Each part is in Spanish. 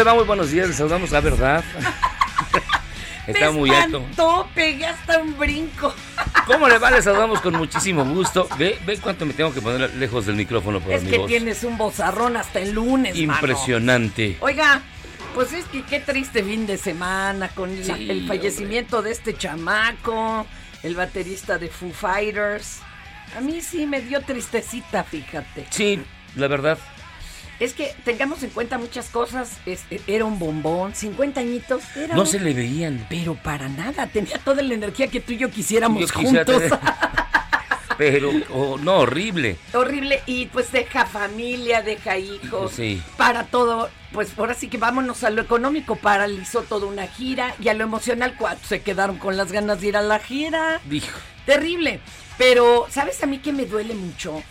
Le va? Muy buenos días, les saludamos la verdad. Está muy alto. pegué hasta un brinco. ¿Cómo le va? Les saludamos con muchísimo gusto. Ve, ve cuánto me tengo que poner lejos del micrófono por Es mi que voz. tienes un bozarrón hasta el lunes, mano. Impresionante. Oiga, pues es que qué triste fin de semana con la- el fallecimiento de este chamaco, el baterista de Foo Fighters. A mí sí me dio tristecita, fíjate. Sí, la verdad. Es que tengamos en cuenta muchas cosas. Es- era un bombón, 50 añitos. Era No un- se le veían. Pero para nada, tenía toda la energía que tú y yo quisiéramos Yo juntos. tener- Pero, oh, no, horrible. Horrible, y pues deja familia, deja hijos, Sí. para todo, pues ahora sí que vámonos a lo económico, paralizó toda una gira, y a lo emocional, cuatro se quedaron con las ganas de ir a la gira, Dijo. terrible, pero ¿sabes a mí que me duele mucho?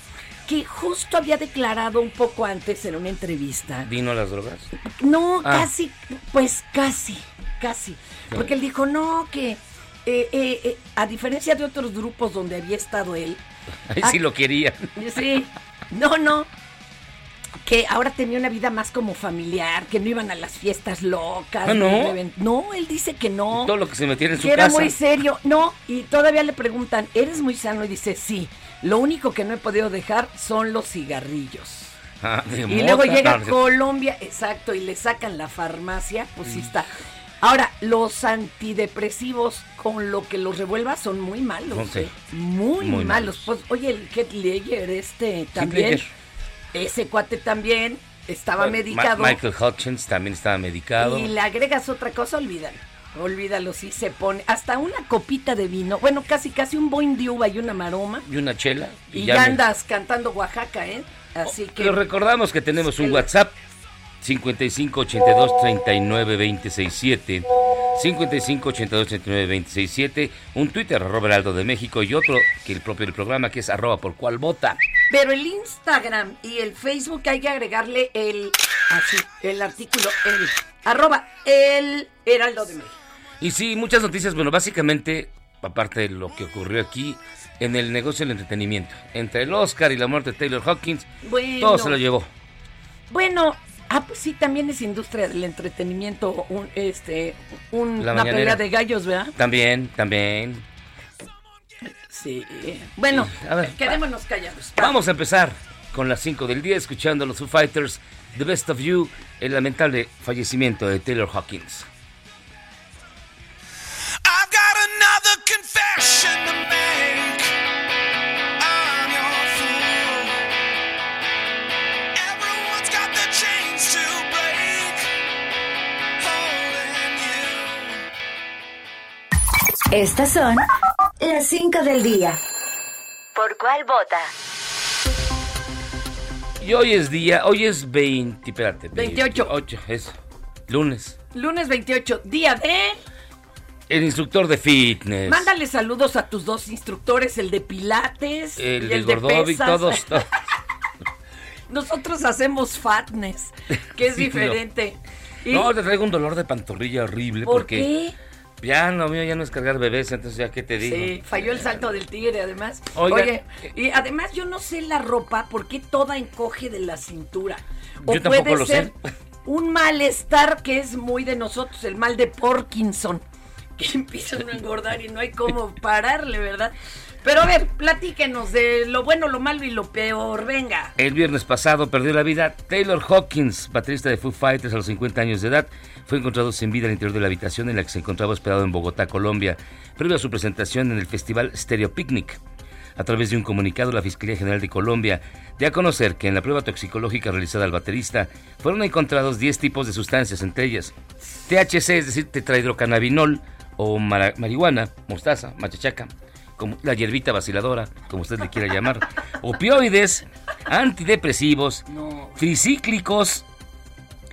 Que justo había declarado un poco antes en una entrevista, ¿Vino a las drogas? no, Ah. casi, pues casi, casi. Porque él dijo, no, que eh, eh, eh, a diferencia de otros grupos donde había estado él, Ahí Ah. sí lo querían. Sí, no, no. Que ahora tenía una vida más como familiar, que no iban a las fiestas locas. Ah, ¿no? No, él dice que no. Todo lo que se metiera en su que era casa. muy serio. No, y todavía le preguntan, ¿eres muy sano? Y dice, sí. Lo único que no he podido dejar son los cigarrillos. Ah, Y mota. luego llega a. Colombia, exacto, y le sacan la farmacia, pues sí está. Ahora, los antidepresivos con lo que los revuelva son muy malos, sí. ¿eh? Muy, Muy malos. malos. Pues, oye, el Heath Ledger, este también, Ledger. ese cuate también estaba medicado. Michael Hutchins también estaba medicado. Y le agregas otra cosa, olvídalo. Olvídalo, sí se pone. Hasta una copita de vino. Bueno, casi, casi un boing de uva y una maroma. Y una chela. Y, ya ya me- andas cantando Oaxaca, ¿eh? Así que. Les recordamos que tenemos un WhatsApp 55 82 39 26 7 55 82 39 26 7 un Twitter arroba Heraldo de México y otro que el propio del programa que es arroba por cual vota Pero el Instagram y el Facebook hay que agregarle el. Así, el artículo, el. Arroba el Heraldo de México. Y sí muchas noticias bueno básicamente aparte de lo que ocurrió aquí en el negocio del entretenimiento entre el Oscar y la muerte de Taylor Hawkins Bueno. todo se lo llevó Bueno, Ah, pues sí, también es industria del entretenimiento, un, este, un- una pelea de gallos, ¿verdad? También, también. Sí. Bueno, A ver, quedémonos callados. Vamos a empezar con las 5 del día escuchando a los Foo Fighters, The Best of You, el lamentable fallecimiento de Taylor Hawkins. Estas son las 5 del día. ¿Por cuál vota? Y hoy es día, hoy es 20, espérate. 28. 28, es lunes. Lunes 28, día de... El instructor de fitness. Mándale saludos a tus dos instructores, el de Pilates El y de el de Gordovic, pesas. todos, todos. Nosotros hacemos fatness, que es Sí, no. diferente. Y- No, te traigo un dolor de pantorrilla horrible ¿Por porque qué? ya lo mío ya no es cargar bebés, entonces ya qué te digo. Sí, falló el salto del tigre, además. Oiga. Oye, y además yo no sé la ropa, ¿por qué toda encoge de la cintura? O Yo tampoco puede lo ser sé. un malestar que es muy de nosotros, el mal de Parkinson, que empieza a engordar y no hay cómo pararle, ¿verdad? Pero a ver, platíquenos de lo bueno, lo malo y lo peor, venga. El viernes pasado perdió la vida Taylor Hawkins, baterista de Foo Fighters a los 50 años de edad. Fue encontrado sin vida al interior de la habitación en la que se encontraba hospedado en Bogotá, Colombia, previo a su presentación en el festival Stereo Picnic. A través de un comunicado, la Fiscalía General de Colombia dio a conocer que en la prueba toxicológica realizada al baterista fueron encontrados 10 tipos de sustancias, entre ellas THC, es decir, tetrahidrocannabinol o mara- marihuana, mostaza, machachaca, como la hierbita vaciladora, como usted le quiera llamar, opioides, antidepresivos, tricíclicos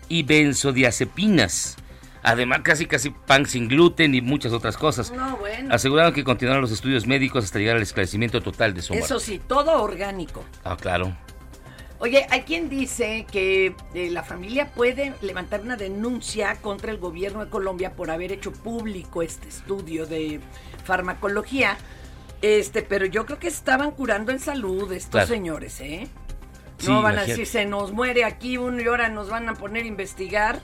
y benzodiazepinas. Además, casi casi pan sin gluten y muchas otras cosas. No, bueno. Aseguraron que continuaron los estudios médicos hasta llegar al esclarecimiento total de su muerte. Eso sí, todo orgánico. Ah, claro. Oye, hay quien dice que eh, la familia puede levantar una denuncia contra el gobierno de Colombia por haber hecho público este estudio de farmacología. Este, pero yo creo que estaban curando en salud estos Claro. señores, ¿eh? Sí, no van a decir, se nos muere aquí uno y ahora nos van a poner a investigar.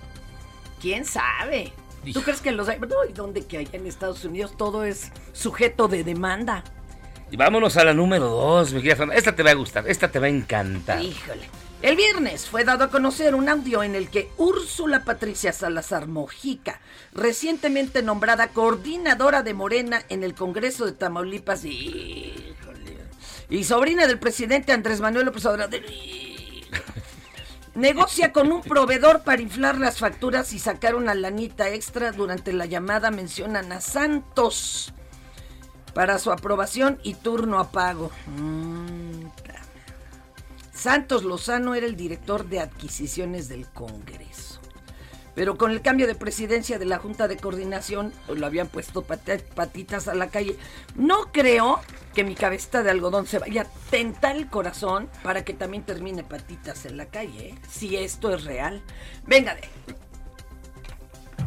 ¿Quién sabe? ¿Tú Hijo. crees que los hay? No, ¿y dónde que hay en Estados Unidos todo es sujeto de demanda? Y vámonos a la número dos, mi querida Fran. Esta te va a gustar, esta te va a encantar. Híjole. El viernes fue dado a conocer un audio en el que Úrsula Patricia Salazar Mojica, recientemente nombrada coordinadora de Morena en el Congreso de Tamaulipas, híjole, y sobrina del presidente Andrés Manuel López Obrador, negocia con un proveedor para inflar las facturas y sacar una lanita extra. Durante la llamada mencionan a Santos para su aprobación y turno a pago. Mm, Santos Lozano era el director de adquisiciones del Congreso. Pero con el cambio de presidencia de la Junta de Coordinación, pues, lo habían puesto patitas a la calle. No creo que mi cabecita de algodón se vaya a tentar el corazón para que también termine patitas en la calle, ¿eh? si esto es real. Venga, de.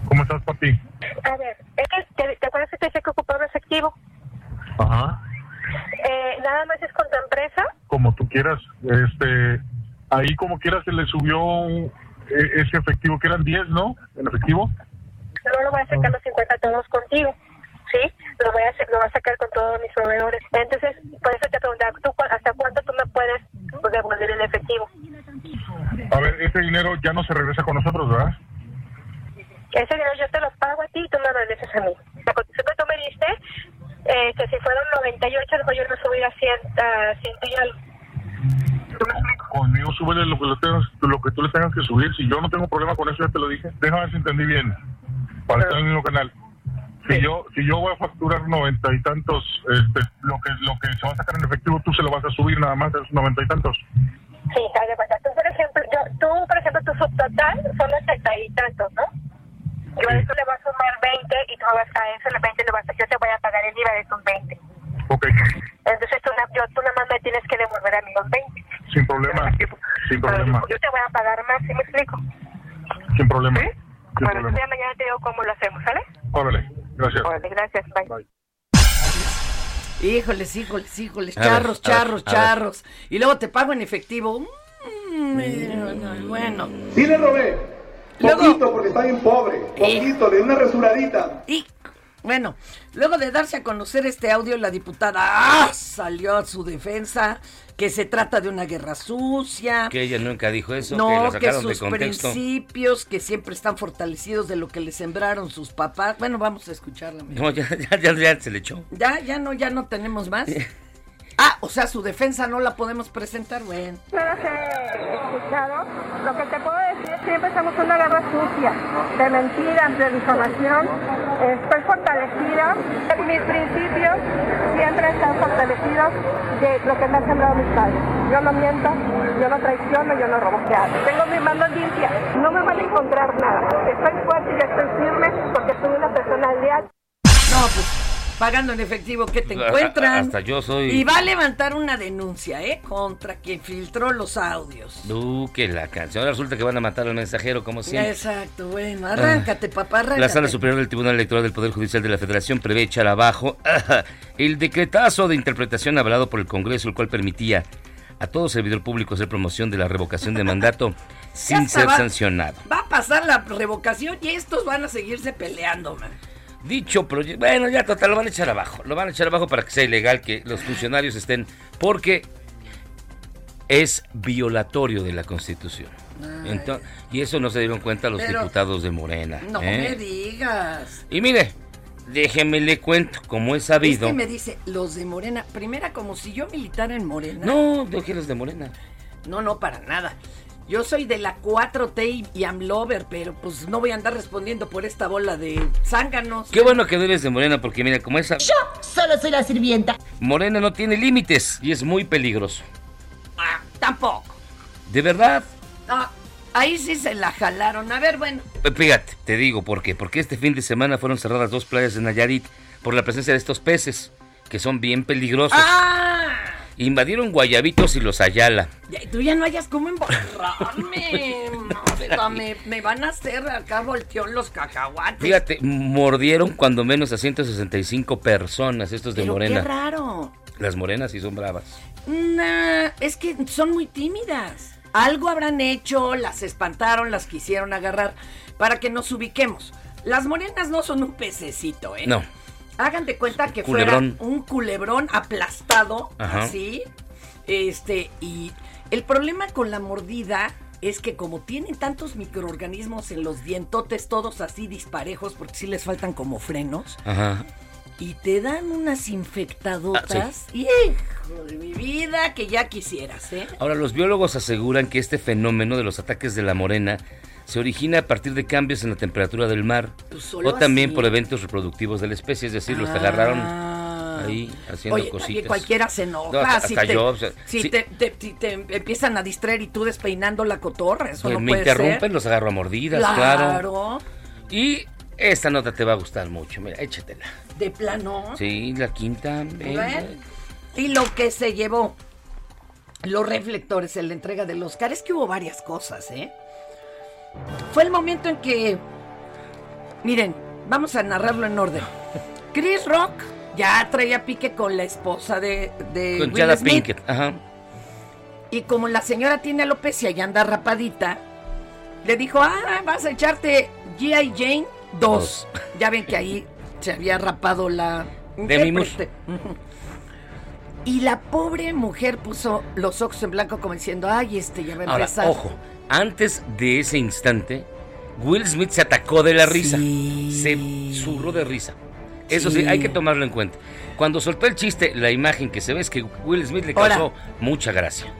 ¿Cómo estás, papi? A ver, es que te, ¿te acuerdas que te dije que ocupaba efectivo? Ajá. Eh, nada más es con tu empresa. Como tú quieras. Este, ahí como quieras se le subió un- e- ese efectivo, que eran 10, ¿no? En efectivo. No lo voy a sacar los 50 todos contigo. ¿Sí? Lo voy a hacer, lo voy a sacar con todos mis proveedores. Entonces, por eso te preguntaba, ¿tú hasta cuánto tú me puedes pues, devolver el efectivo? A ver, ese dinero ya no se regresa con nosotros, ¿verdad? Ese dinero yo te lo pago a ti y tú me lo regresas a mí. La cotización que tú me diste, eh, que si fueron 98, luego yo lo subí a 100, a 100 y algo. Conmigo súbele lo que, lo, tengas- lo que tú le tengas que subir. Si yo no tengo problema con eso, ya te lo dije. Déjame ver si entendí bien. Para estar en el mismo canal. Si yo, si yo voy a facturar noventa y tantos, este, lo que lo que se va a sacar en efectivo, tú se lo vas a subir nada más, esos noventa y tantos. Sí, haz de cuenta. Tú, por ejemplo, yo, tú, por ejemplo, tu subtotal son 80 y tantos, ¿no? Yo a eso le voy a sumar 20 y tú vas a eso, le 20 le vas a, yo te voy a pagar el IVA de esos 20. Ok, Entonces tú, yo, tú nada más me tienes que devolver a mí los 20. sin problema. Sin problema. Yo te voy a pagar más, ¿sí me explico? Sin problema. Sin bueno, problema. mañana te digo cómo lo hacemos, ¿sale? Órale, gracias. Órale, gracias, bye. Híjoles, híjoles, híjoles, ver, charros, ver, charros, ver. charros. Y luego te pago en efectivo. Mm, Bueno. Sí le robé. Luego- Poquito, porque está bien pobre. Poquito, de una rasuradita. Y bueno, luego de darse a conocer este audio, la diputada ¡ah! salió a su defensa que se trata de una guerra sucia. Que ella nunca dijo eso, que no, la que sacaron de sus contexto. principios, que siempre están fortalecidos de lo que le sembraron sus papás. Bueno, vamos a escucharla. mira. No, ya, ya, ya, ya se le echó. Ya, ya no, ya no tenemos más. Ah, o sea, su defensa no la podemos presentar, bueno. No las he escuchado. Lo que te puedo decir es que siempre estamos en una guerra sucia, de mentiras, de difamación. Estoy fortalecida. Mis principios siempre están fortalecidos de lo que me han sembrado mis padres. Yo no miento, yo no traiciono, yo no robo. Tengo mis manos limpias. No me van a encontrar nada. Estoy fuerte y estoy firme porque soy una persona leal. No, pues pagando en efectivo, ¿qué te encuentran? hasta yo soy- Y va a levantar una denuncia, ¿eh? Contra quien filtró los audios. Uh, que la canción. Ahora resulta que van a matar al mensajero, como siempre. Exacto, bueno, arráncate, papá, arráncate. La Sala Superior del Tribunal Electoral del Poder Judicial de la Federación prevé echar abajo el decretazo de interpretación avalado por el Congreso, el cual permitía a todo servidor público hacer promoción de la revocación de mandato sin ser va- sancionado. Va a pasar la revocación y estos van a seguirse peleando, man. Dicho proyecto, bueno, ya total, lo van a echar abajo. Lo van a echar abajo para que sea ilegal que los funcionarios estén, porque es violatorio de la Constitución. Ento- y eso no se dieron cuenta los Pero- diputados de Morena. No ¿eh? me digas. Y mire, déjeme le cuento, como he Es sabido. que me dice, los de Morena, primera como si yo militara en Morena. No, no quieres de Morena. No, no, para nada. Yo soy de la 4T y, y Amlover, pero pues no voy a andar respondiendo por esta bola de zánganos. Qué bueno que debes de Morena, porque mira, como esa. Yo solo soy la sirvienta. Morena no tiene límites y es muy peligroso. Ah, tampoco. De verdad. Ah, ahí sí se la jalaron. A ver, bueno. Eh, Fíjate, te digo por qué. Porque este fin de semana fueron cerradas dos playas de Nayarit por la presencia de estos peces, que son bien peligrosos. ¡Ah! Invadieron Guayabitos y los Ayala. Ya, tú ya no hayas cómo embarrarme. Me, me van a hacer acá volteó los cacahuates. Fíjate, mordieron cuando menos a 165 personas estos de Pero Morena. qué raro. Las morenas sí son bravas. Nah, es que son muy tímidas. Algo habrán hecho, las espantaron, las quisieron agarrar para que nos ubiquemos. Las morenas no son un pececito, ¿eh? No. Hagan de cuenta que Culebrón. fuera un culebrón aplastado, Ajá. así. Este, y el problema con la mordida es que como tienen tantos microorganismos en los dientotes, todos así disparejos, porque sí les faltan como frenos, Ajá. y te dan unas infectadotas. Ah, Hijo de mi vida, que ya quisieras, ¿eh? Ahora, los biólogos aseguran que este fenómeno de los ataques de la morena se origina a partir de cambios en la temperatura del mar Pues o también así. por eventos reproductivos de la especie, es decir, los agarraron ahí haciendo Ah. Oye, cositas. cualquiera se enoja. No, hasta- si hasta te, yo, o sea, si sí. te, te- si te empiezan a distraer y tú despeinando la cotorra, eso Pues no me puede interrumpen, ser. los agarro a mordidas, Claro. claro. Y esta nota te va a gustar mucho, mira, échatela. De plano. Sí, la quinta. ven, Y lo que se llevó los reflectores en la entrega del Oscar es que hubo varias cosas, ¿eh? Fue el momento en que. Miren, vamos a narrarlo en orden. Chris Rock ya traía pique con la esposa de, de Con Will Smith. Pinkett, ajá. Y como la señora tiene alopecia y anda rapadita, le dijo, ah, vas a echarte G.I. Jane 2. Ya ven que ahí se había rapado la... Intérprete. Ujú. Y la pobre mujer puso los ojos en blanco como diciendo, ay, este ya va a Ahora, empezar. ojo, antes de ese instante, Will Smith se atacó de la risa. Se zurró de risa. Eso sí. Sí. hay que tomarlo en cuenta. Cuando soltó el chiste, la imagen que se ve es que Will Smith le causó mucha gracia.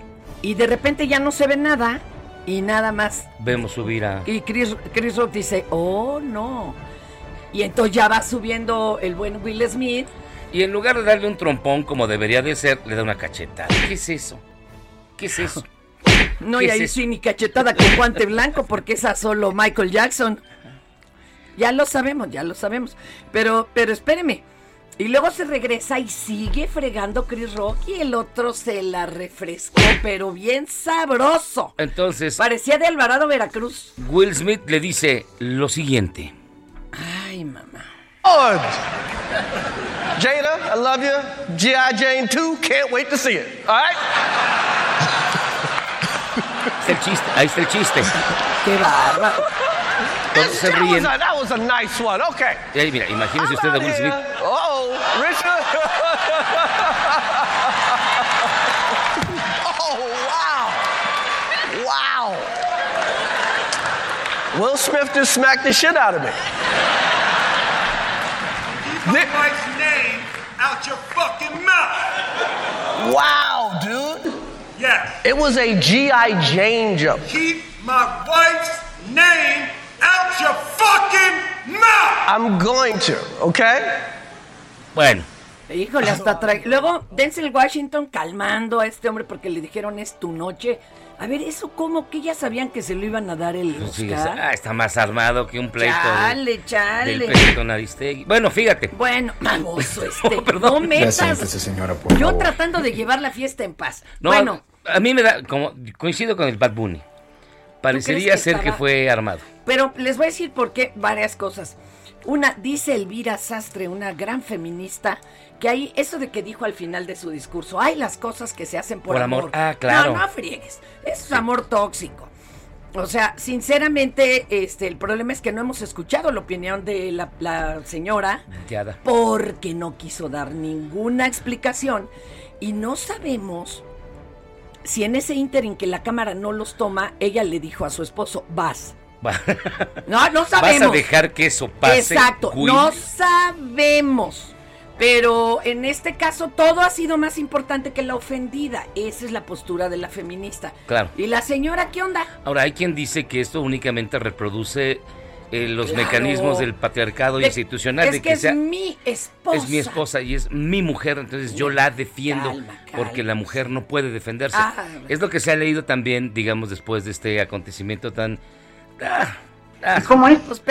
Y de repente ya no se ve nada y nada más. Vemos subir a... Y Chris, Chris Rock dice, oh, no. Y entonces ya va subiendo el buen Will Smith. Y en lugar de darle un trompón como debería de ser, le da una cachetada. ¿Qué es eso? ¿Qué es eso? No, ¿Qué y es ahí sí ni cachetada con guante blanco porque esa solo Michael Jackson. Ya lo sabemos, ya lo sabemos. Pero, pero espéreme. Y luego se regresa y sigue fregando Chris Rock y el otro se la refrescó, pero bien sabroso. Entonces, Parecía de Alvarado, Veracruz. Will Smith le dice lo siguiente. Ay, mamá. Lord. Jada, I love you. G.I. Jane 2, can't wait to see it. All right? Está el chiste, ahí está el chiste. Qué bárbaro. Todos se That was, ríen. a, that was a nice one. Okay. Y mira, imagínese usted a Will Smith. Oh, Richard. oh, wow. Wow. Will Smith just smacked the shit out of me. Keep my wife's name out your fucking mouth. Wow, dude. Yes. It was a G.I. Jane jump. Keep my wife's name out your fucking mouth. I'm going to, okay? Bueno, Híjole, hasta trae. Luego, Denzel Washington calmando a este hombre porque le dijeron es tu noche. A ver, ¿eso cómo? Que ya sabían que se lo iban a dar el pues sí, Oscar. ah, está más armado que un pleito de- Chale, chale. del pleito con Aristegui. Bueno, fíjate. Bueno, baboso este. perdón. No metas. Ya siéntese, señora, por Yo favor. tratando de llevar la fiesta en paz. No, bueno, a mí me da, como coincido con el Bad Bunny. Parecería que ser que fue armado. pero les voy a decir por qué varias cosas. Una, dice Elvira Sastre, una gran feminista, que hay eso de que dijo al final de su discurso, hay las cosas que se hacen por, Por amor. Ah, claro. No, no friegues. Eso es amor tóxico. O sea, sinceramente, este, el problema es que no hemos escuchado la opinión de la, la señora porque no quiso dar ninguna explicación y no sabemos si en ese ínterin que la cámara no los toma, ella le dijo a su esposo, vas. No, no Vas sabemos. a dejar que eso pase. Exacto, Queen? no sabemos. Pero en este caso todo ha sido más importante que la ofendida. Esa es la postura de la feminista. Claro. ¿Y la señora qué onda? Ahora, hay quien dice que esto únicamente reproduce eh, los Claro. mecanismos del patriarcado De- institucional. es de que, que, es mi esposa. es mi esposa y es mi mujer, entonces yo la defiendo Calma, porque la mujer no puede defenderse. Ah. es lo que se ha leído también, digamos, después de este acontecimiento tan... ah, ah, ¿Cómo es? Pues.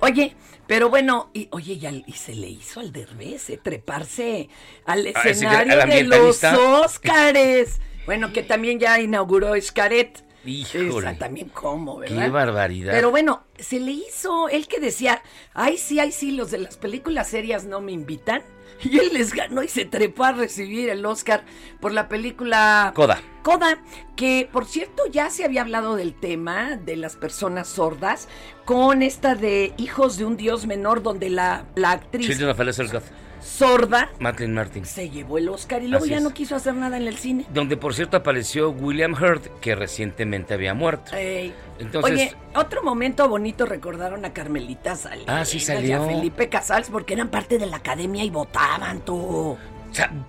Oye, pero bueno, y oye, ya, y se le hizo al derbez, eh, treparse al Ah, ese escenario de los. Óscares. bueno, que también ya inauguró Xcaret. Híjole. Esa también cómo, ¿verdad? Qué barbaridad. Pero bueno, se le hizo, él que decía, ay sí, ay sí, los de las películas serias no me invitan. Y él les ganó y se trepó a recibir el Oscar por la película Coda. Coda, que por cierto ya se había hablado del tema de las personas sordas con esta de Hijos de un Dios Menor, donde la, la actriz Children of. Sorda Madeline Martin. se llevó el Oscar y luego Así ya es. no quiso hacer nada en el cine. Donde por cierto apareció William Hurt, que recientemente había muerto. Ey. Entonces- Oye, otro momento bonito recordaron a Carmelita Salinas Ah, sí y salió. a Felipe Casals porque eran parte de la academia y votaban tú.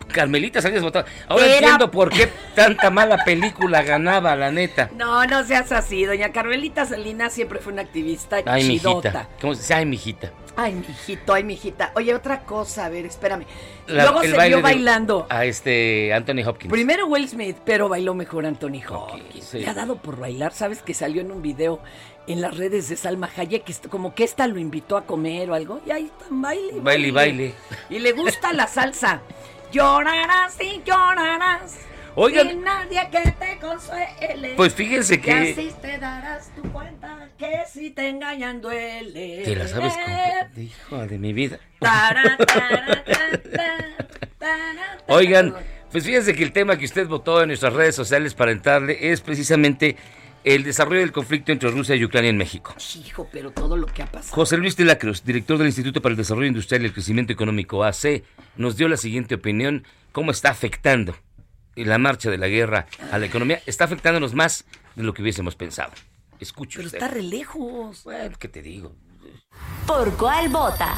Carmelita Salinas votaba. Ahora Era- entiendo por qué tanta mala película ganaba, la neta. No, no seas así, doña Carmelita Salinas siempre fue una activista Ay, chidota. mijita. ¿Cómo se dice? Ay, mijita. Ay, mijito, ay, mijita. Oye, otra cosa, a ver, espérame. La- Luego se baile vio bailando. A este Anthony Hopkins. Primero Will Smith, pero bailó mejor Anthony Hopkins. sí. Le ha dado por bailar, ¿sabes? Que salió en un video en las redes de Salma Hayek, como que esta lo invitó a comer o algo. Y ahí está, baile. Baile y baile. Y le gusta la salsa. Llorarás y llorarás. Oigan. Nadie que te consuele. Pues fíjense Y que- así te darás tu cuenta que si te engañan duele. Te la sabes completa. Hijo de mi vida. Oigan, pues fíjense que el tema que usted votó en nuestras redes sociales para entrarle es precisamente el desarrollo del conflicto entre Rusia y Ucrania en México. Hijo, pero todo lo que ha pasado. José Luis de la Cruz, director del Instituto para el Desarrollo Industrial y el Crecimiento Económico AC, nos dio la siguiente opinión, cómo está afectando la marcha de la guerra a la economía. Está afectándonos más de lo que hubiésemos pensado. Escuche Pero usted. está re lejos. Bueno, ¿qué te digo? ¿Por cuál vota?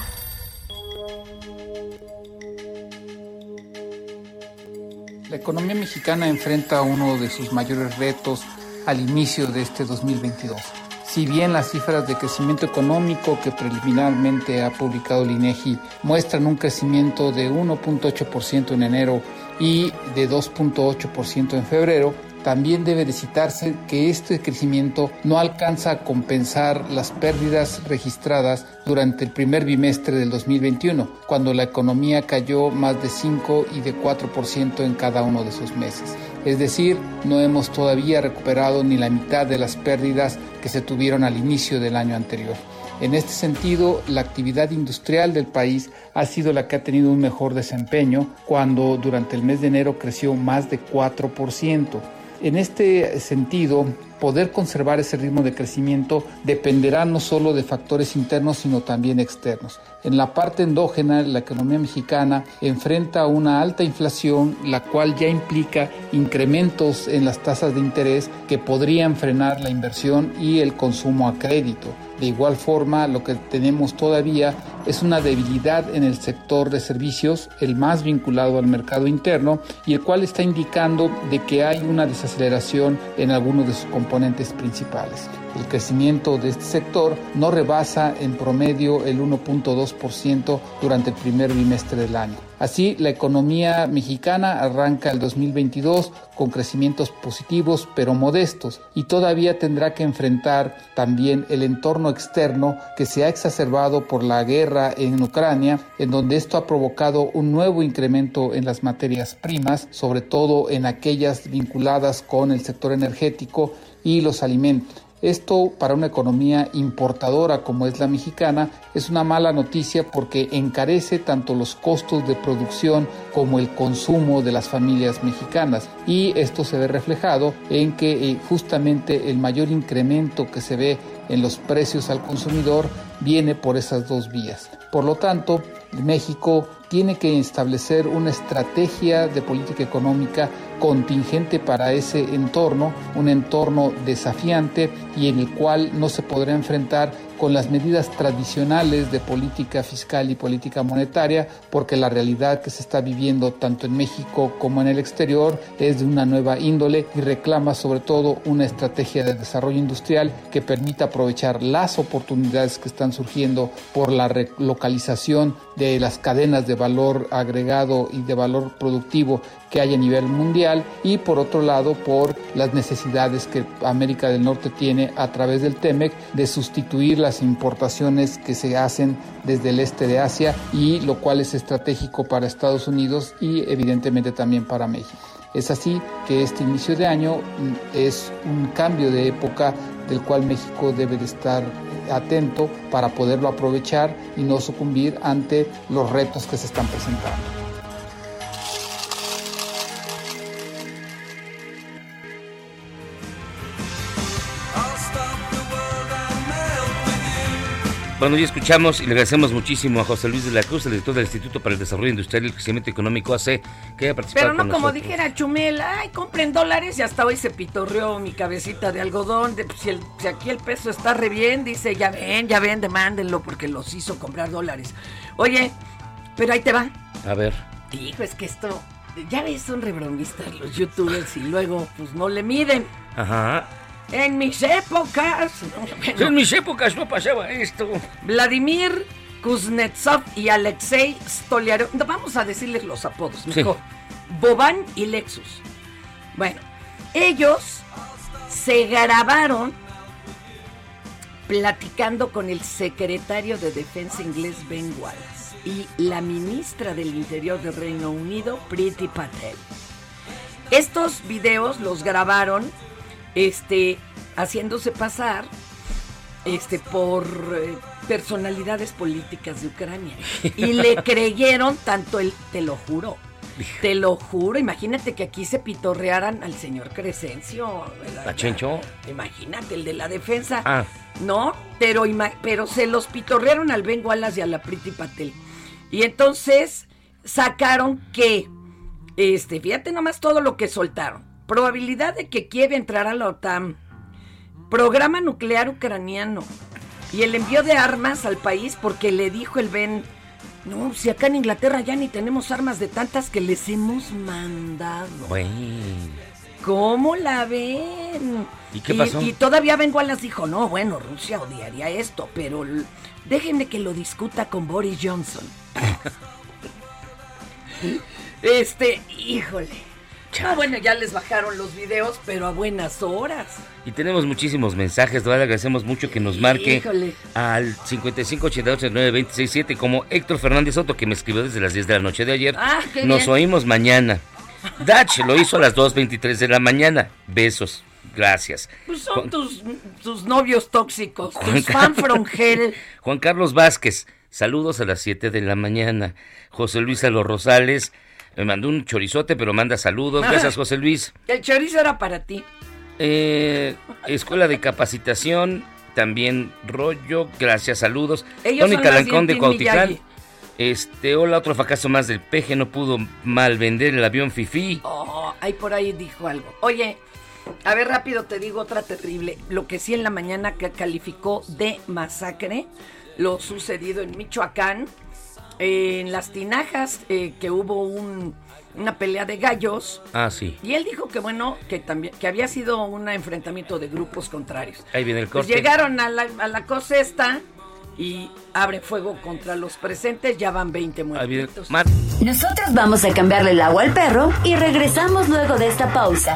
La economía mexicana enfrenta uno de sus mayores retos al inicio de este 2022. Si bien las cifras de crecimiento económico que preliminarmente ha publicado el INEGI muestran un crecimiento de 1.8% en enero y de 2.8% en febrero, también debe de citarse que este crecimiento no alcanza a compensar las pérdidas registradas durante el primer bimestre del 2021, cuando la economía cayó más de 5 y de 4% en cada uno de sus meses. Es decir, no hemos todavía recuperado ni la mitad de las pérdidas que se tuvieron al inicio del año anterior. En este sentido, la actividad industrial del país ha sido la que ha tenido un mejor desempeño cuando durante el mes de enero creció más de 4%. En este sentido, poder conservar ese ritmo de crecimiento dependerá no solo de factores internos, sino también externos. En la parte endógena, la economía mexicana enfrenta una alta inflación, la cual ya implica incrementos en las tasas de interés que podrían frenar la inversión y el consumo a crédito. De igual forma, lo que tenemos todavía es una debilidad en el sector de servicios, el más vinculado al mercado interno, y el cual está indicando de que hay una desaceleración en algunos de sus componentes principales. El crecimiento de este sector no rebasa en promedio el 1.2% durante el primer bimestre del año. Así, la economía mexicana arranca el 2022 con crecimientos positivos pero modestos y todavía tendrá que enfrentar también el entorno externo que se ha exacerbado por la guerra en Ucrania, en donde esto ha provocado un nuevo incremento en las materias primas, sobre todo en aquellas vinculadas con el sector energético y los alimentos. Esto para una economía importadora como es la mexicana es una mala noticia porque encarece tanto los costos de producción como el consumo de las familias mexicanas y esto se ve reflejado en que eh, justamente el mayor incremento que se ve en los precios al consumidor viene por esas dos vías. Por lo tanto, México tiene que establecer una estrategia de política económica contingente para ese entorno, un entorno desafiante y en el cual no se podrá enfrentar con las medidas tradicionales de política fiscal y política monetaria, porque la realidad que se está viviendo tanto en México como en el exterior es de una nueva índole y reclama sobre todo una estrategia de desarrollo industrial que permita aprovechar las oportunidades que están surgiendo por la relocalización de las cadenas de valor agregado y de valor productivo que hay a nivel mundial y por otro lado por las necesidades que América del Norte tiene a través del TEMEC de sustituir las importaciones que se hacen desde el este de Asia y lo cual es estratégico para Estados Unidos y evidentemente también para México. Es así que este inicio de año mm, es un cambio de época del cual México debe de estar atento para poderlo aprovechar y no sucumbir ante los retos que se están presentando. Bueno, ya escuchamos y le agradecemos muchísimo a José Luis de la Cruz, el director del Instituto para el Desarrollo Industrial y el Crecimiento Económico AC, que haya participado Pero no con como nosotros. dijera Chumel, ay, compren dólares y hasta hoy se pitorreó mi cabecita de algodón. De, pues, si, el- si aquí el peso está re bien, dice, ya ven, ya ven, demándenlo porque los hizo comprar dólares. Oye, pero ahí te va. A ver. Hijo, es que esto, ya ves, son rebromistas los youtubers y luego pues no le miden. Ajá. En mis épocas. bueno. En mis épocas no pasaba esto. Vladimir Kuznetsov y Alexei Stoliarov. No, vamos a decirles los apodos mejor. Boban y Lexus. Bueno, ellos se grabaron platicando con el secretario de Defensa inglés Ben Wallace y la ministra del Interior del Reino Unido, Priti Patel. Estos videos los grabaron este, haciéndose pasar este, por eh, personalidades políticas de Ucrania. Y le creyeron tanto el, te lo juro, te lo juro, imagínate que aquí se pitorrearan al señor Crescencio. ¿verdad? ¿A Chencho? Imagínate, el de la defensa. Ah. No, pero, pero se los pitorrearon al Ben Wallace y a la Priti Patel. Y entonces sacaron que, este, fíjate nomás todo lo que soltaron. Probabilidad de que Kiev entrara a la OTAN. Programa nuclear ucraniano. Y el envío de armas al país porque le dijo el Ben, no, si acá en Inglaterra ya ni tenemos armas de tantas que les hemos mandado. Bueno. ¿Cómo la ven? ¿Y qué pasó? Y todavía Ben Wallace dijo, no, bueno, Rusia odiaría esto, pero déjenme que lo discuta con Boris Johnson. este, híjole. No, bueno, ya les bajaron los videos, pero a buenas horas. Y tenemos muchísimos mensajes, de verdad agradecemos mucho que nos marque Híjole. al 5582-926-7 como Héctor Fernández Soto que me escribió desde las 10 de la noche de ayer. Ah, qué nos bien. oímos mañana. Dach lo hizo a las 2.23 de la mañana. Besos. Gracias. Pues son Juan- tus, tus novios tóxicos, Juan tus fan Carlos- from hell. Juan Carlos Vázquez, saludos a las 7 de la mañana. José Luis Alo Rosales, Me mandó un chorizote, pero manda saludos. Gracias, José Luis. El chorizo era para ti. Eh, Escuela de Capacitación, también rollo, gracias, saludos. Ellos Tony Calancón de Cuautitlán. Este, hola, otro fracaso más del peje, no pudo mal vender el avión Fifi. Oh, ahí por ahí dijo algo. Oye, a ver rápido te digo otra terrible. Lo que sí en la mañana que calificó de masacre, lo sucedido en Michoacán, eh, en las tinajas, eh, que hubo un- una pelea de gallos. Ah, sí. Y él dijo que bueno, que también, que había sido un enfrentamiento de grupos contrarios. Ahí viene el Pues corte. llegaron a la, a la cosa esta y abren fuego contra los presentes, ya van 20 Ahí viene muertos. Nosotros vamos a cambiarle el agua al perro y regresamos luego de esta pausa.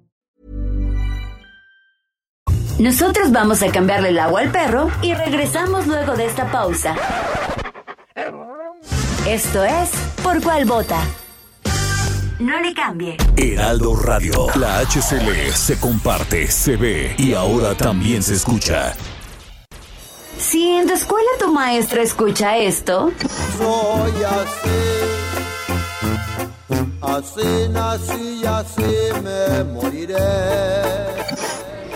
Nosotros vamos a cambiarle el agua al perro y regresamos luego de esta pausa. Esto es Por cuál vota. No le cambie. Heraldo Radio. La HCL se comparte, se ve y ahora también se escucha. Si en tu escuela tu maestra escucha esto, Soy así, así nací y así me moriré.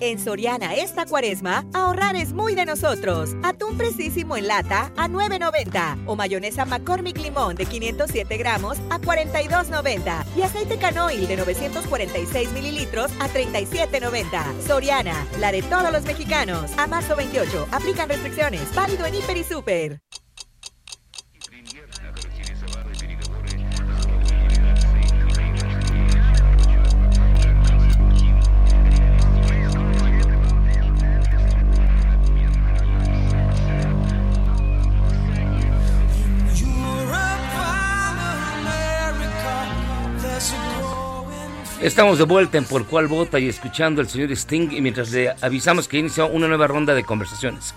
En Soriana esta cuaresma, ahorrar es muy de nosotros. Atún fresísimo en lata a 9.90 o mayonesa McCormick Limón de 507 gramos a 42.90 y aceite canoil de 946 mililitros a 37.90. Soriana, la de todos los mexicanos. A marzo 28, aplican restricciones. Válido en Hiper y Super. Estamos de vuelta en Por Cuál Vota y escuchando al señor Sting y mientras le avisamos que inicia una nueva ronda de conversaciones.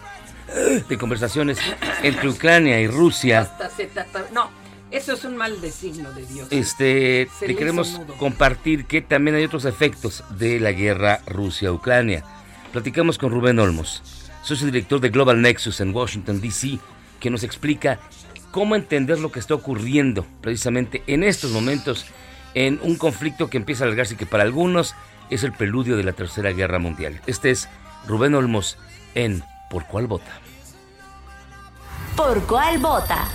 De conversaciones entre Ucrania y Rusia. Hasta se tata- No, eso es un mal designo de Dios. Este, te queremos compartir que también hay otros efectos de la guerra Rusia-Ucrania. Platicamos con Rubén Olmos, socio director de Global Nexus en Washington, D.C., que nos explica cómo entender lo que está ocurriendo precisamente en estos momentos en un conflicto que empieza a alargarse y que para algunos es el preludio de la Tercera Guerra Mundial. Este es Rubén Olmos en Por Cuál Vota. ¿Por cuál vota?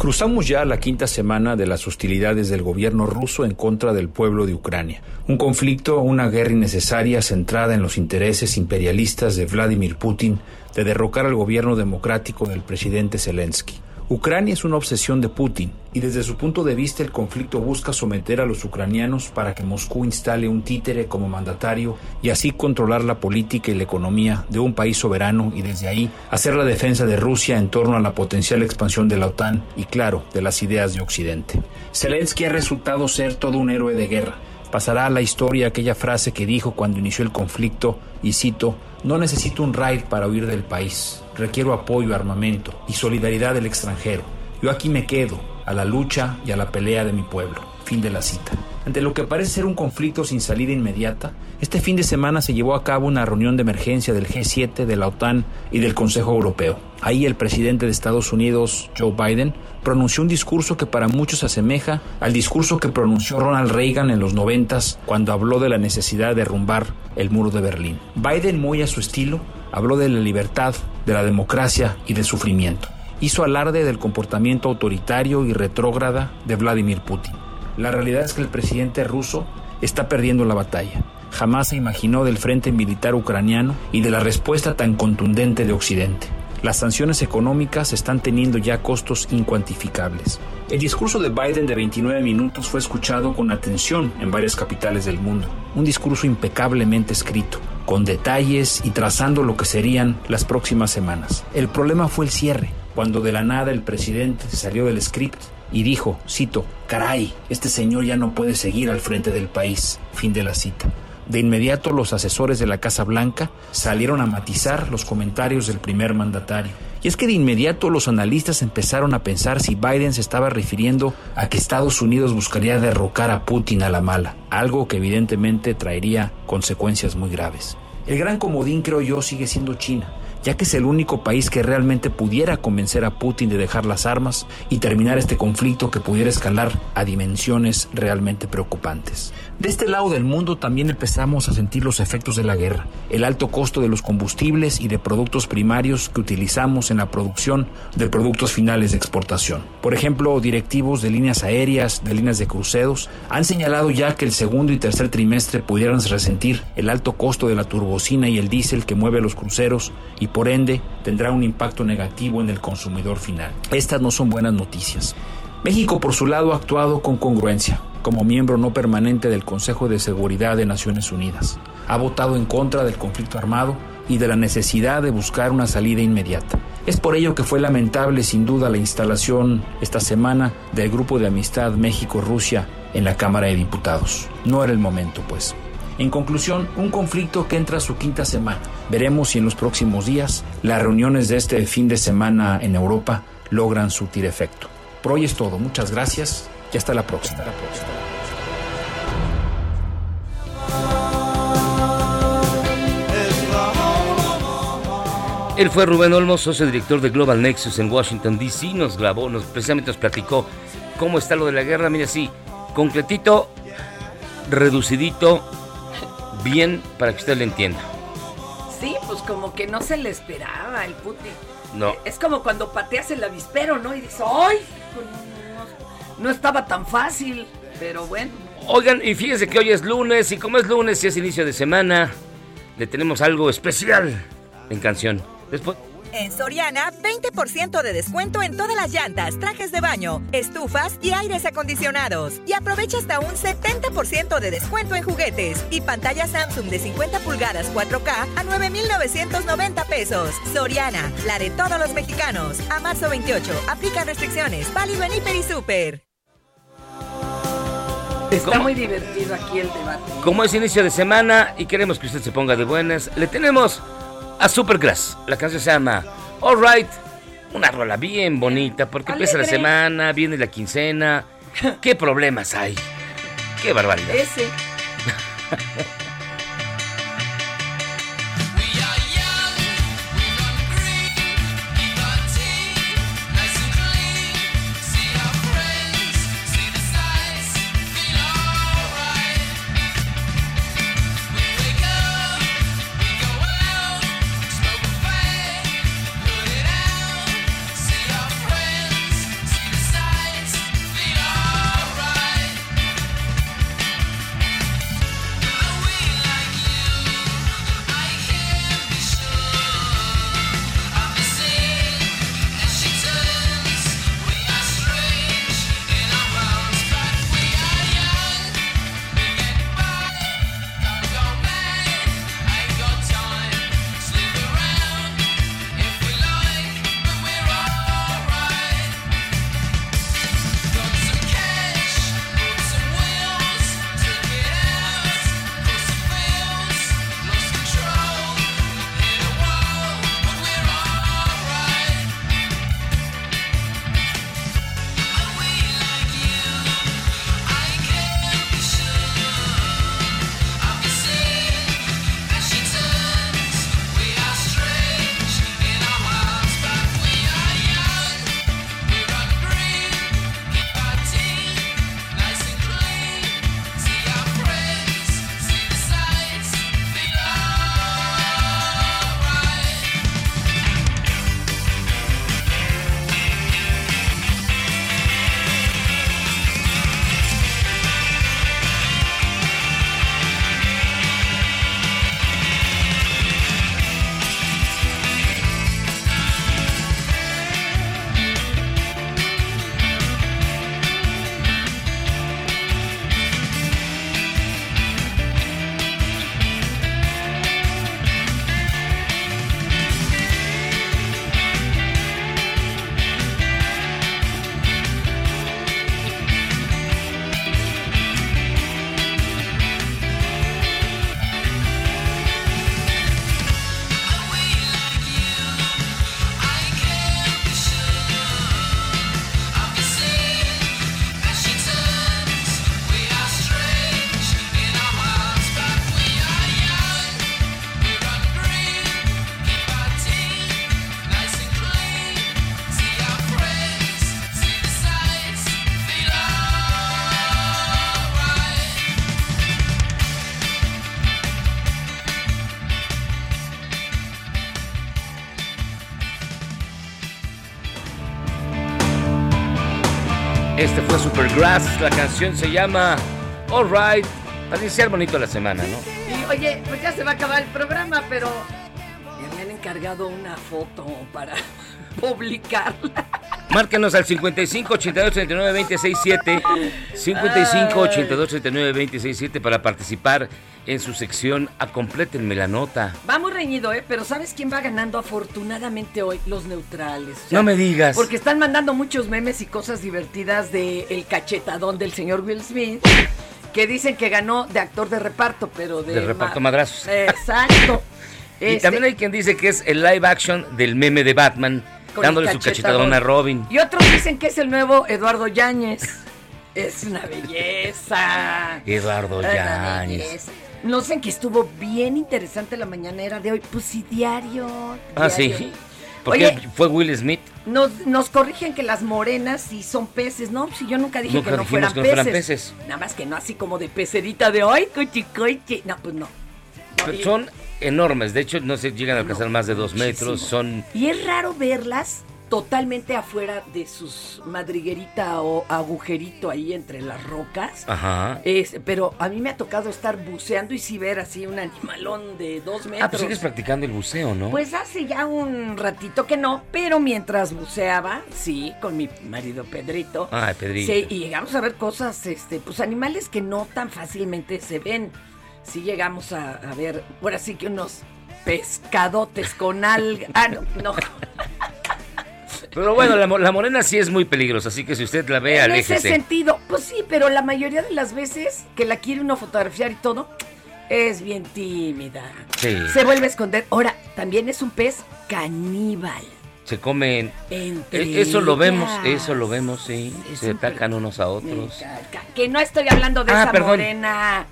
Cruzamos ya la quinta semana de las hostilidades del gobierno ruso en contra del pueblo de Ucrania. Un conflicto, una guerra innecesaria centrada en los intereses imperialistas de Vladimir Putin de derrocar al gobierno democrático del presidente Zelensky. Ucrania es una obsesión de Putin y desde su punto de vista el conflicto busca someter a los ucranianos para que Moscú instale un títere como mandatario y así controlar la política y la economía de un país soberano y desde ahí hacer la defensa de Rusia en torno a la potencial expansión de la OTAN y claro, de las ideas de Occidente. Zelensky ha resultado ser todo un héroe de guerra. Pasará a la historia aquella frase que dijo cuando inició el conflicto, y cito, no necesito un raid para huir del país, requiero apoyo, armamento y solidaridad del extranjero. Yo aquí me quedo, a la lucha y a la pelea de mi pueblo. Fin de la cita. Ante lo que parece ser un conflicto sin salida inmediata, este fin de semana se llevó a cabo una reunión de emergencia del G7, de la OTAN y del Consejo Europeo. Ahí el presidente de Estados Unidos, Joe Biden, pronunció un discurso que para muchos asemeja al discurso que pronunció Ronald Reagan en los noventas cuando habló de la necesidad de derrumbar el muro de Berlín. Biden, muy a su estilo, habló de la libertad, de la democracia y del sufrimiento. Hizo alarde del comportamiento autoritario y retrógrada de Vladimir Putin. La realidad es que el presidente ruso está perdiendo la batalla. Jamás se imaginó del frente militar ucraniano y de la respuesta tan contundente de Occidente. Las sanciones económicas están teniendo ya costos incuantificables. El discurso de Biden de 29 minutos fue escuchado con atención en varias capitales del mundo. Un discurso impecablemente escrito, con detalles y trazando lo que serían las próximas semanas. El problema fue el cierre, cuando de la nada el presidente salió del script y dijo, cito, caray, este señor ya no puede seguir al frente del país. Fin de la cita. De inmediato los asesores de la Casa Blanca salieron a matizar los comentarios del primer mandatario. Y es que de inmediato los analistas empezaron a pensar si Biden se estaba refiriendo a que Estados Unidos buscaría derrocar a Putin a la mala, algo que evidentemente traería consecuencias muy graves. El gran comodín, creo yo, sigue siendo China ya que es el único país que realmente pudiera convencer a Putin de dejar las armas y terminar este conflicto que pudiera escalar a dimensiones realmente preocupantes. De este lado del mundo también empezamos a sentir los efectos de la guerra, el alto costo de los combustibles y de productos primarios que utilizamos en la producción de productos finales de exportación. Por ejemplo, directivos de líneas aéreas, de líneas de cruceros, han señalado ya que el segundo y tercer trimestre pudieran resentir el alto costo de la turbocina y el diésel que mueve los cruceros y por ende tendrá un impacto negativo en el consumidor final. Estas no son buenas noticias. México por su lado ha actuado con congruencia como miembro no permanente del Consejo de Seguridad de Naciones Unidas. Ha votado en contra del conflicto armado y de la necesidad de buscar una salida inmediata. Es por ello que fue lamentable sin duda la instalación esta semana del Grupo de Amistad México-Rusia en la Cámara de Diputados. No era el momento, pues. En conclusión, un conflicto que entra a su quinta semana. Veremos si en los próximos días las reuniones de este fin de semana en Europa logran surtir efecto. Por hoy es todo. Muchas gracias y hasta la próxima. Él fue Rubén Olmos, socio director de Global Nexus en Washington, D.C. Nos grabó, nos, precisamente nos platicó cómo está lo de la guerra. Mira, así, concretito, reducidito, bien, para que usted lo entienda. Sí, pues como que no se le esperaba el Putin. No. Es como cuando pateas el avispero, ¿no? Y dices, ¡ay! No, no estaba tan fácil, pero bueno. Oigan, y fíjense que hoy es lunes, y como es lunes y es inicio de semana, le tenemos algo especial en canción. Después. En Soriana, 20% de descuento en todas las llantas, trajes de baño, estufas y aires acondicionados. Y aprovecha hasta un 70% de descuento en juguetes y pantalla Samsung de 50 pulgadas 4K a 9,990 pesos. Soriana, la de todos los mexicanos. A marzo 28, aplican restricciones. Válido en Hiper y Super. Está ¿Cómo? muy divertido aquí el debate. Como es inicio de semana y queremos que usted se ponga de buenas, le tenemos a Supergrass. La canción se llama Alright. Una rola bien bonita porque empieza la Alegre. semana, viene la quincena. ¿Qué problemas hay? ¡Qué barbaridad! Ese. Supergrass, la canción se llama Alright. Para iniciar bonito la semana, ¿no? Y oye, pues ya se va a acabar el programa, pero me habían encargado una foto para publicarla. Márcanos al 55 82 39 26 7 55 82 39 26 7 para participar en su sección a Complétenme la nota. Va muy reñido, ¿eh? Pero ¿sabes quién va ganando afortunadamente hoy? Los neutrales. O No me digas. Porque están mandando muchos memes y cosas divertidas de el cachetadón del señor Will Smith, que dicen que ganó de actor de reparto, pero de... De reparto ma- madrazos. Exacto. Y Este, también hay quien dice que es el live action del meme de Batman, Con dándole su cachetadón. a Robin. Y otros dicen que es el nuevo Eduardo Yáñez. Es una belleza. Eduardo Yáñez. No sé que estuvo bien interesante la mañanera de hoy. Pues sí, diario. Ah, diario. sí. Porque Oye, fue Will Smith. nos, nos corrigen que las morenas sí son peces. No, si yo nunca dije Nunca que no fueran, que no fueran peces. Nada más que no así como de pecerita de hoy, cochi, cochi. No, pues no. Pero Son enormes, de hecho no se llegan a alcanzar más de dos metros, son... Y es raro verlas totalmente afuera de sus madriguerita o agujerito ahí entre las rocas. Ajá. Es, pero a mí me ha tocado estar buceando y sí ver así un animalón de dos metros. Ah, pues sigues practicando el buceo, ¿no? Pues hace ya un ratito que no, pero mientras buceaba, sí, con mi marido Pedrito. Ay, Pedrito. Sí, y llegamos a ver cosas, este, pues animales que no tan fácilmente se ven. Sí llegamos a, a ver, ahora sí que unos pescadotes con alga. Ah, no, no. Pero bueno, la, mo- la morena sí es muy peligrosa, así que si usted la ve, en ese sentido, pues sí, pero la mayoría de las veces que la quiere uno fotografiar y todo, es bien tímida. Sí. Se vuelve a esconder. Ahora, también es un pez caníbal. Se comen... Entre E- Eso lo vemos, eso lo vemos, sí. Se atacan unos a otros. Que no estoy hablando de Ah, esa perdón. morena.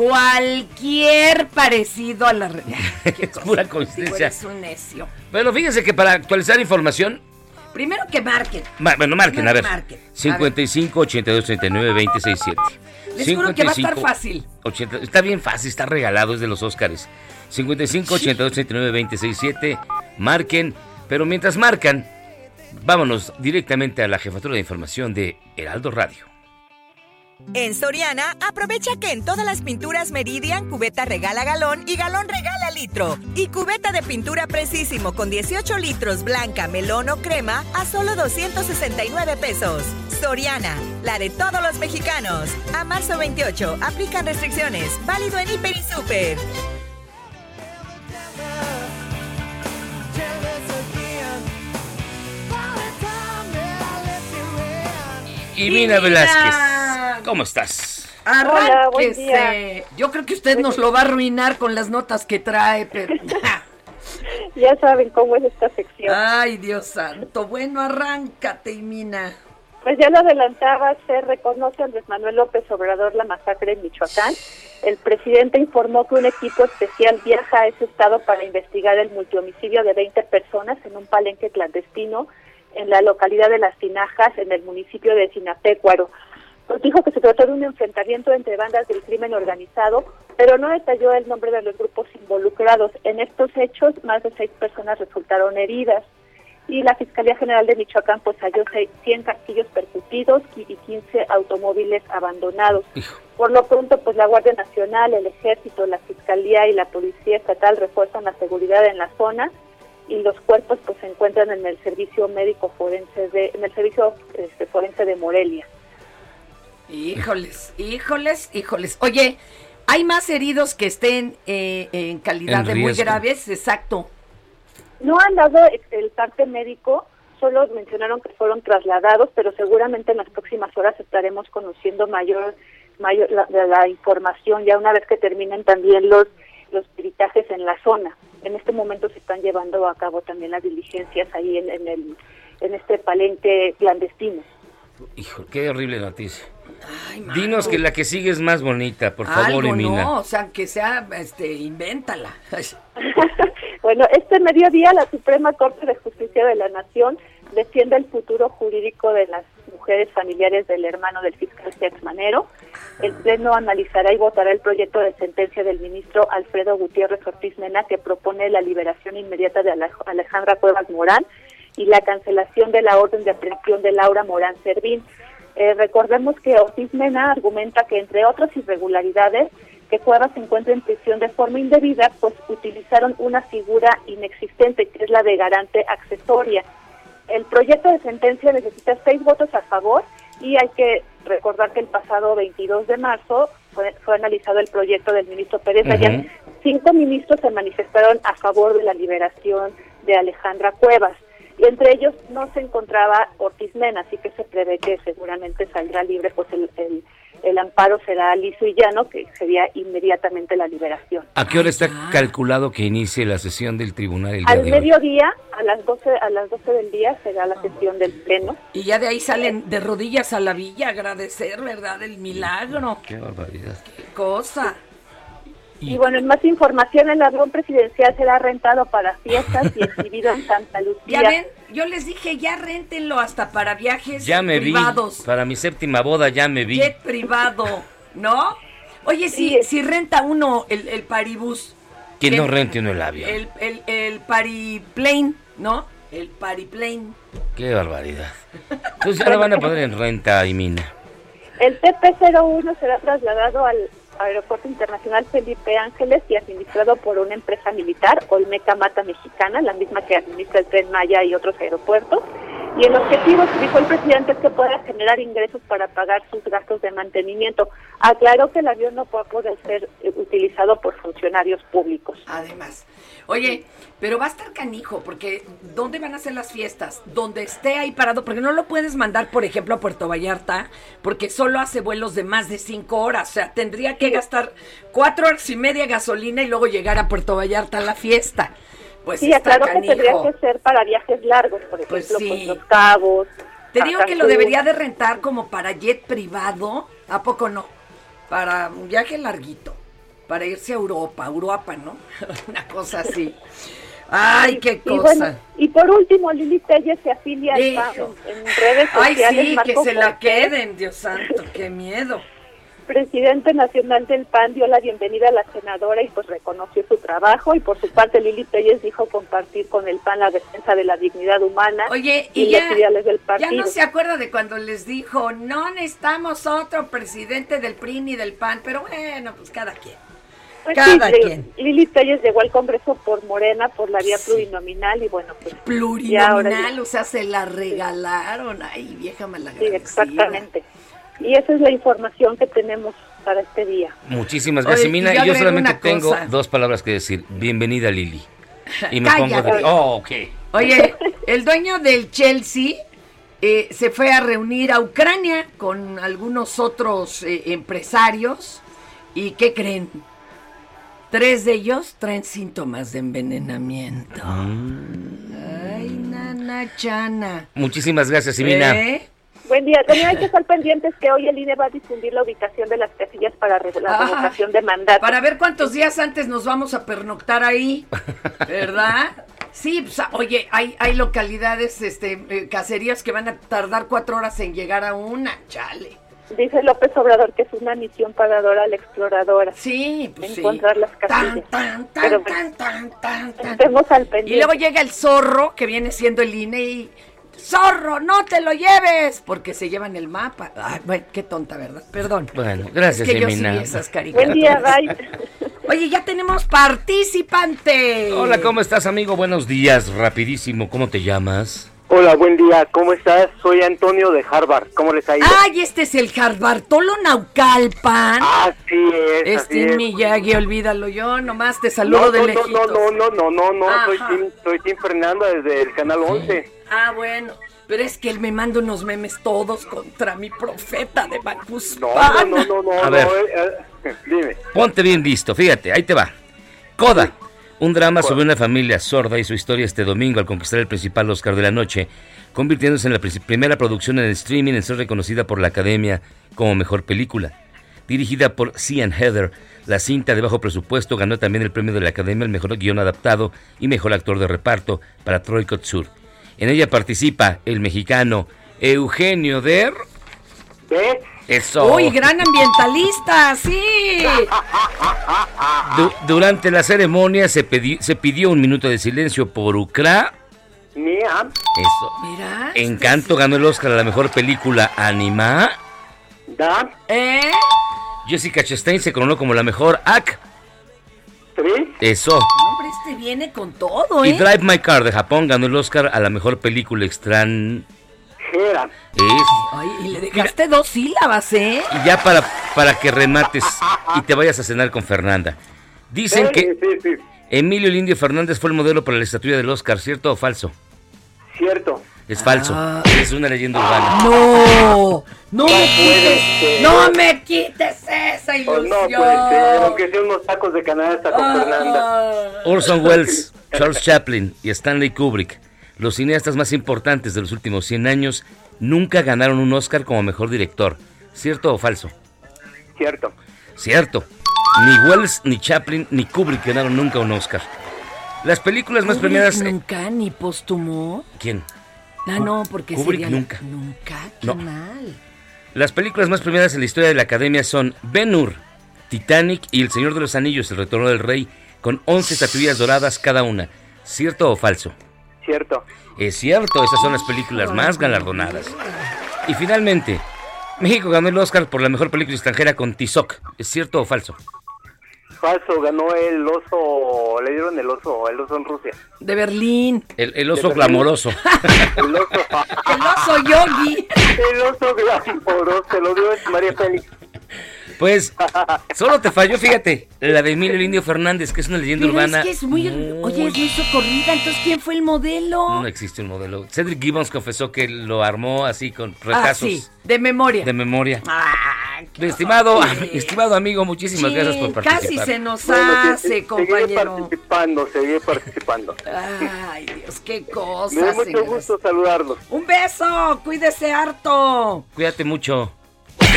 Cualquier parecido a la re- Es pura coincidencia. eres un necio. Bueno, fíjense que para actualizar información, Primero que marquen. ma- bueno, marquen, a ver. Marquen. A ver. 55 82 39 26 7. Les juro que va a estar fácil. 80 está bien fácil, está regalado, es de los Óscares. 55 82 39 26 7. Marquen, pero mientras marcan, vámonos directamente a la jefatura de información de Heraldo Radio. En Soriana, aprovecha que en todas las pinturas Meridian, cubeta regala galón y galón regala litro. Y cubeta de pintura precisísimo con 18 litros blanca, melón o crema a solo 269 pesos. Soriana, la de todos los mexicanos. A marzo 28, aplican restricciones. Válido en Hiper y Super. Y Mina Mina. ¿Cómo estás? Arránquese. buen día. Yo creo que usted nos lo va a arruinar con las notas que trae, pero... Ya saben cómo es esta sección. Ay, Dios santo. Bueno, arráncate, Mina. Pues ya lo adelantaba, se reconoce a Andrés Manuel López Obrador la masacre en Michoacán. El presidente informó que un equipo especial viaja a ese estado para investigar el multihomicidio de 20 personas en un palenque clandestino en la localidad de Las Tinajas, en el municipio de Sinapecuaro. Pues dijo que se trató de un enfrentamiento entre bandas del crimen organizado, pero no detalló el nombre de los grupos involucrados. En estos hechos, más de seis personas resultaron heridas y la Fiscalía General de Michoacán pues halló seis- 100 castillos percutidos y 15 automóviles abandonados. Por lo pronto, pues la Guardia Nacional, el Ejército, la Fiscalía y la Policía Estatal refuerzan la seguridad en la zona y los cuerpos pues se encuentran en el servicio médico forense de en el servicio este, forense de Morelia. Híjoles, híjoles, híjoles. Oye, ¿hay más heridos que estén eh, en calidad En de muy graves? Exacto. No han dado el- parte médico, solo mencionaron que fueron trasladados, pero seguramente en las próximas horas estaremos conociendo mayor, mayor la, la- la información ya una vez que terminen también los los peritajes en la zona. En este momento se están llevando a cabo también las diligencias ahí en, en el en este palenque clandestino. Hijo, qué horrible noticia. Dinos que la que sigue es más bonita, por favor, Algo, Emina. no, o sea, que sea, este, invéntala. Bueno, este mediodía la Suprema Corte de Justicia de la Nación defiende el futuro jurídico de las mujeres familiares del hermano del fiscal Sex Manero. El Pleno analizará y votará el proyecto de sentencia del ministro Alfredo Gutiérrez Ortiz Mena que propone la liberación inmediata de Ale- Alejandra Cuevas Morán y la cancelación de la orden de aprehensión de Laura Morán Servín. Eh, recordemos que Ortiz Mena argumenta que, entre otras irregularidades, que Cuevas se encuentra en prisión de forma indebida, pues utilizaron una figura inexistente, que es la de garante accesoria. El proyecto de sentencia necesita seis votos a favor y hay que recordar que el pasado 22 de marzo fue, fue analizado el proyecto del ministro Pérez Ujú. Dayán. Cinco ministros se manifestaron a favor de la liberación de Alejandra Cuevas. Y entre ellos no se encontraba Ortiz Mena, así que se prevé que seguramente saldrá libre, pues el, el, el amparo será liso y llano, que sería inmediatamente la liberación. ¿A qué hora está calculado que inicie la sesión del tribunal el día Al de hoy? mediodía, a las 12, a las 12 del día, será la sesión del pleno. Y ya de ahí salen de rodillas a la villa a agradecer, ¿verdad? El milagro. Qué barbaridad. Qué cosa. Y bueno, en más información, el avión presidencial será rentado para fiestas y exhibido en Santa Lucía. Ya ven, yo les dije, ya réntenlo hasta para viajes Ya me vi. privados. Para mi séptima boda ya me vi. Jet privado, ¿no? Oye, si, si renta uno el, el paribus, Que ¿Qué? no rente uno el avión. el, el, el pariplane, ¿no? El pariplane. Qué barbaridad. Entonces ya lo van a poner en renta y mina. El TP-01 será trasladado al Aeropuerto Internacional Felipe Ángeles y administrado por una empresa militar, Olmeca Mata Mexicana, la misma que administra el Tren Maya y otros aeropuertos. Y el objetivo, dijo el presidente, es que pueda generar ingresos para pagar sus gastos de mantenimiento. Aclaró que el avión no puede poder ser eh, utilizado por funcionarios públicos. Además. Oye, pero va a estar canijo, porque ¿dónde van a ser las fiestas? Donde esté ahí parado, porque no lo puedes mandar, por ejemplo, a Puerto Vallarta, porque solo hace vuelos de más de cinco horas. O sea, tendría que gastar cuatro horas y media gasolina y luego llegar a Puerto Vallarta a la fiesta. Pues sí, está aclaró que tendría canijo. que ser para viajes largos, por ejemplo, Pues pues sí. Los Cabos. Te digo que lo debería de rentar como para jet privado. ¿A poco no? Para un viaje larguito. Para irse a Europa, Europa, ¿no? Una cosa así. Ay, qué Y, cosa. bueno, y por último, Lili Telles se afilia en, en redes Ay, sociales. sí, que Marco se la queden, Dios santo, qué miedo. Presidente nacional del PAN, dio la bienvenida a la senadora y pues reconoció su trabajo. Y por su parte, Lili Telles dijo compartir con el PAN la defensa de la dignidad humana Oye, y, y los ya, ideales del ya no se acuerda de cuando les dijo, no necesitamos otro presidente del PRI ni del PAN, pero bueno, pues cada quien. Pues cada sí, quien. Lili Telles llegó al Congreso por Morena, por la vía plurinominal y bueno, pues ahora Plurinominal, ya- o sea, se la regalaron. Ay, vieja Sí, malagradecida. exactamente. Y esa es la información que tenemos para este día. Muchísimas Oye, gracias, y Mina. yo Y yo agrego solamente tengo cosa. dos palabras que decir. Bienvenida, Lili. Y me Cállate. pongo de... Oh, ok. Oye, el dueño del Chelsea eh, se fue a reunir a Ucrania con algunos otros eh, empresarios. ¿Y qué creen? Tres de ellos traen síntomas de envenenamiento. Ay, nana chana. Muchísimas gracias, Simina. ¿Eh? Buen día. También hay que estar pendientes que hoy el INE va a difundir la ubicación de las casillas para la Ah, revocación de mandato. Para ver cuántos días antes nos vamos a pernoctar ahí, ¿verdad? Sí, pues, oye, hay, hay localidades, este, eh, caserías que van a tardar cuatro horas en llegar a una, chale. Dice López Obrador que es una misión para Dora la exploradora. Sí, pues sí. encontrar las casillas. Tan, tan, Pero tan, tan, tan, tan. estemos al pendiente. Y luego llega el zorro, que viene siendo el INE, y... ¡Zorro, no te lo lleves! Porque se llevan el mapa. Ay, bueno, qué tonta, ¿verdad? Perdón. Bueno, gracias, Es que yo Jimena. sí vi esas caricaturas. Buen día, bye. Oye, ya tenemos participante. Hola, ¿cómo estás, amigo? Buenos días. Rapidísimo, ¿cómo te llamas? Hola, buen día, ¿cómo estás? Soy Antonio de Harvard, ¿cómo les ha ido? Ay, este es el Bartolo Naucalpan. Así es, así Este es. Miyagi, olvídalo yo, nomás te saludo no, de no, no, lejitos. no, no, no, no, no, soy Ajá. Tim, soy Tim Fernanda desde el canal 11. Ah, bueno, pero es que él me manda unos memes todos contra mi profeta de Bacus. No, no, no, no, no, A no, ver. eh, eh, dime. Ponte bien listo, fíjate, ahí te va. Coda, un drama sobre una familia sorda y su historia este domingo al conquistar el principal Oscar de la noche, convirtiéndose en la primera producción en streaming en ser reconocida por la Academia como mejor película. Dirigida por Cian Heather, la cinta de bajo presupuesto ganó también el premio de la Academia al mejor guion adaptado y mejor actor de reparto para Troy Kotsur. En ella participa el mexicano Eugenio Der. Eso. Uy, gran ambientalista, sí. Durante la ceremonia se, pidió un minuto de silencio por Ucra. Mira. Eso. Mira. Encanto ganó el Oscar a la mejor película anima. ¿Da? ¿Eh? Jessica Chastain se coronó como la mejor actriz eso. Hombre, este viene con todo, ¿eh? Y Drive My Car de Japón ganó el Oscar a la mejor película extranjera. Es. Y le dejaste dos sílabas, ¿eh? Y ya para, para que remates y te vayas a cenar con Fernanda. Dicen que. Emilio Lindio Fernández fue el modelo para la estatua del Oscar, ¿cierto o falso? Cierto. Es falso. Ah. Es una leyenda urbana. No, no me puede quites, ser. no me quites esa Oh, ilusión. no puede ser, aunque sea unos tacos de canasta con Fernanda. Orson Welles, Charles Chaplin y Stanley Kubrick, los cineastas más importantes de los últimos 100 años, nunca ganaron un Oscar como mejor director. ¿Cierto o falso? Cierto. Cierto. Ni Wells, ni Chaplin, ni Kubrick ganaron nunca un Oscar. Las películas más premiadas... Nunca, ni póstumo. ¿Quién? Ah, no, porque Kubrick sería... nunca. Nunca, qué No. mal. Las películas más premiadas en la historia de la Academia son Ben Hur, Titanic y El Señor de los Anillos, El Retorno del Rey, con 11 estatuillas doradas cada una. ¿Cierto o falso? Cierto. Es cierto, esas son las películas más galardonadas. Y finalmente, México ganó el Oscar por la mejor película extranjera con Tizoc. ¿Es cierto o falso? Falso, ganó el oso, le dieron el oso, el oso en Rusia. De Berlín. El, el oso glamoroso. El oso, El oso yogi. el oso glamoroso, se lo dio María Félix. Pues, solo te falló, fíjate, la de Emilio Indio Fernández, que es una leyenda Pero urbana. es que es muy... Oye, es muy socorrida, entonces ¿quién fue el modelo? No existe un modelo. Cedric Gibbons confesó que lo armó así con ah, retazos sí, de memoria. de memoria. Ah, estimado, estimado amigo, muchísimas Sí, gracias por participar. Casi se nos Bueno, hace, se- seguiré compañero. participando, seguiré participando. Ay, Dios, qué Me da cosas. mucho señores. gusto saludarlos. Un beso, cuídese harto. Cuídate mucho.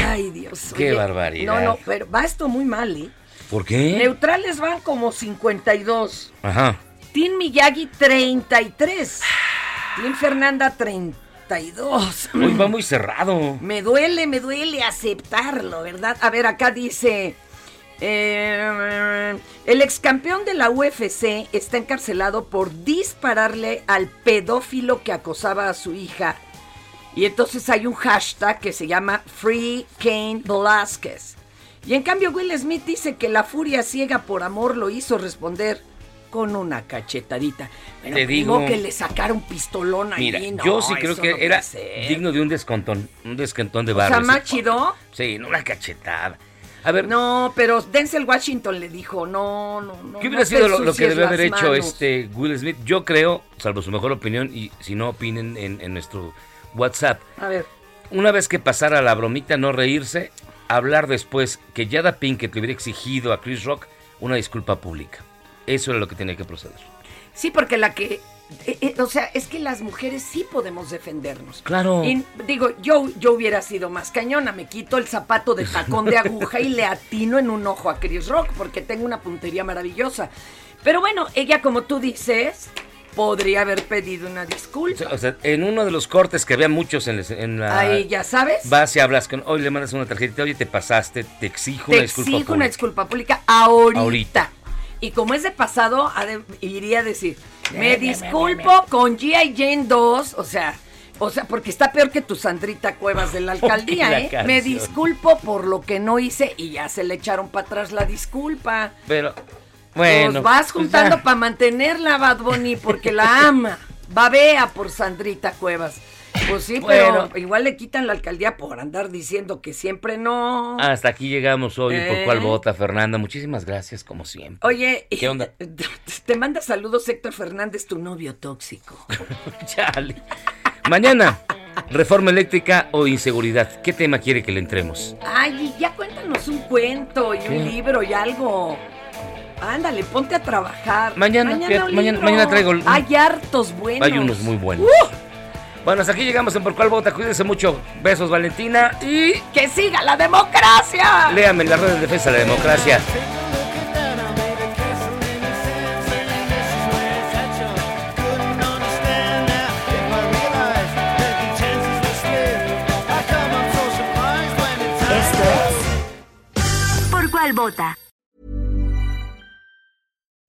Ay, Dios. Qué oye, barbaridad. No, no, pero va esto muy mal, ¿eh? ¿Por qué? Neutrales van como 52. Ajá. Team Miyagi 33. Team Fernanda 32. Hoy va muy cerrado. Me duele, me duele aceptarlo, ¿verdad? A ver, acá dice... eh, el ex campeón de la UFC está encarcelado por dispararle al pedófilo que acosaba a su hija. Y entonces hay un hashtag que se llama Free Kane Velázquez. Y en cambio Will Smith dice que la furia ciega por amor lo hizo responder con una cachetadita. Bueno, Te digo- que le sacaron pistolón ahí. Mira, no, yo sí creo que no era digno de un descontón, un descontón de O sea, barrio. más chido. Sí, no una cachetada. A ver, No, pero Denzel Washington le dijo, no, no, no. ¿qué hubiera sido lo, lo que debió haber hecho manos. este Will Smith? Yo creo, salvo su mejor opinión, y si no opinen en, en nuestro WhatsApp, A ver, una vez que pasara la bromita, no reírse, hablar después que Jada Pinkett le hubiera exigido a Chris Rock una disculpa pública. Eso era lo que tenía que proceder. sí, porque la que... eh, eh, o sea, es que las mujeres sí podemos defendernos. Claro. Y, digo, yo, yo hubiera sido más cañona, me quito el zapato de tacón de aguja y le atino en un ojo a Chris Rock porque tengo una puntería maravillosa. Pero bueno, ella como tú dices, podría haber pedido una disculpa. O sea, en uno de los cortes que había muchos en, en la... Ahí, ya sabes. Vas y hablas con... Hoy le mandas una tarjetita, oye, te pasaste, te exijo Te una disculpa exijo una pública". disculpa pública ahorita. Ahorita. Y como es de pasado, iría a decir, me disculpo con G.I. Jane 2, o sea, o sea, porque está peor que tu Sandrita Cuevas de la alcaldía, la ¿eh? canción. Me disculpo por lo que no hice y ya se le echaron para atrás la disculpa. Pero, bueno. Vas pues juntando para mantenerla, Bad Bunny, porque la ama. Babea por Sandrita Cuevas. Pues sí, Bueno. pero igual le quitan la alcaldía por andar diciendo que siempre no. Hasta aquí llegamos hoy. ¿Por ¿Eh? cuál vota, Fernanda? Muchísimas gracias, como siempre. Oye, ¿Qué onda? Te manda saludos Héctor Fernández, tu novio tóxico. Chale. Mañana, reforma eléctrica o inseguridad. ¿Qué tema quiere que le entremos? Ay, ya cuéntanos un cuento y ¿Qué? un libro y algo. Ándale, ponte a trabajar. Mañana, mañana- traigo el- Hay hartos buenos. Hay unos muy buenos. ¡Uh! Bueno, hasta aquí llegamos en Por cuál vota. Cuídense mucho. Besos, Valentina. Y ¡Que siga la democracia! léame en las redes de defensa de la democracia. Esto es ¿Por cuál vota?